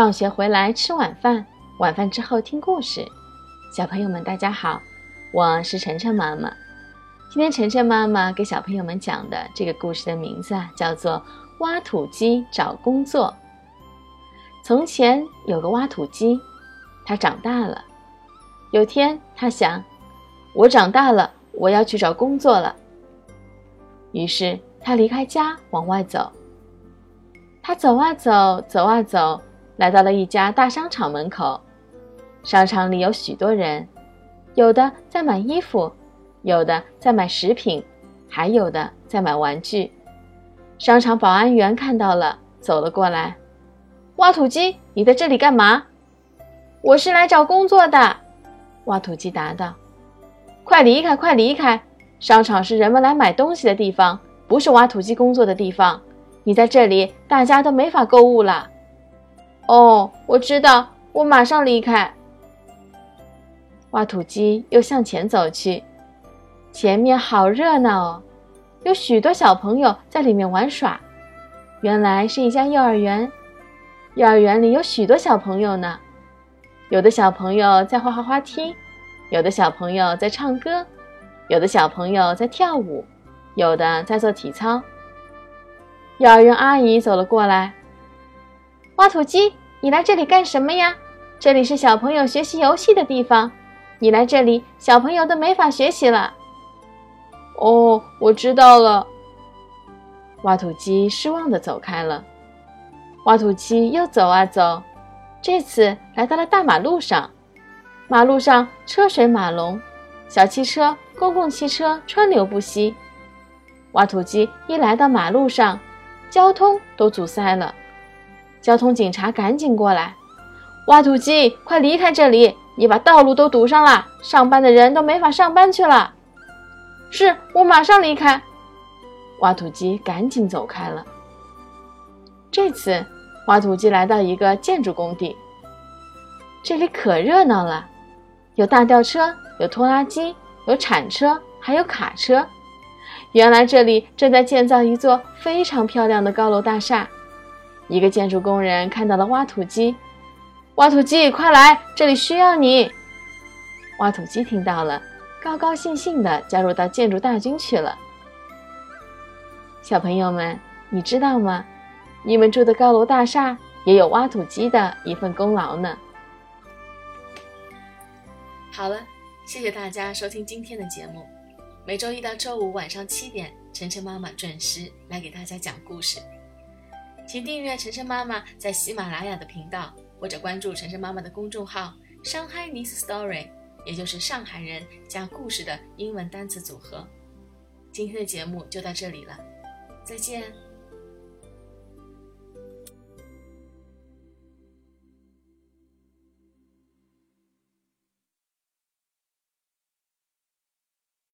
放学回来吃晚饭，晚饭之后听故事。小朋友们，大家好，我是晨晨妈妈。今天晨晨妈妈给小朋友们讲的这个故事的名字啊，叫做《挖土机找工作》。从前有个挖土机，它长大了。有天，他想：“我长大了，我要去找工作了。”于是他离开家往外走。他走啊走，走啊走。来到了一家大商场门口，商场里有许多人，有的在买衣服，有的在买食品，还有的在买玩具。商场保安员看到了，走了过来：“挖土机，你在这里干嘛？”“我是来找工作的。”挖土机答道。“快离开，快离开！商场是人们来买东西的地方，不是挖土机工作的地方。你在这里，大家都没法购物了。”哦，我知道，我马上离开。挖土机又向前走去，前面好热闹哦，有许多小朋友在里面玩耍。原来是一家幼儿园，幼儿园里有许多小朋友呢。有的小朋友在滑滑滑梯，有的小朋友在唱歌，有的小朋友在跳舞，有的在做体操。幼儿园阿姨走了过来，挖土机。你来这里干什么呀？这里是小朋友学习游戏的地方，你来这里，小朋友都没法学习了。哦，我知道了。挖土机失望的走开了。挖土机又走啊走，这次来到了大马路上。马路上车水马龙，小汽车、公共汽车川流不息。挖土机一来到马路上，交通都阻塞了。交通警察赶紧过来！挖土机，快离开这里！你把道路都堵上了，上班的人都没法上班去了。是我马上离开。挖土机赶紧走开了。这次，挖土机来到一个建筑工地，这里可热闹了，有大吊车，有拖拉机，有铲车，还有卡车。原来这里正在建造一座非常漂亮的高楼大厦。一个建筑工人看到了挖土机，挖土机，快来，这里需要你。挖土机听到了，高高兴兴地加入到建筑大军去了。小朋友们，你知道吗？你们住的高楼大厦也有挖土机的一份功劳呢。好了，谢谢大家收听今天的节目。每周一到周五晚上七点，晨晨妈妈准时来给大家讲故事。请订阅晨晨妈妈在喜马拉雅的频道，或者关注晨晨妈妈的公众号“上海 n i s Story”，也就是上海人加故事的英文单词组合。今天的节目就到这里了，再见。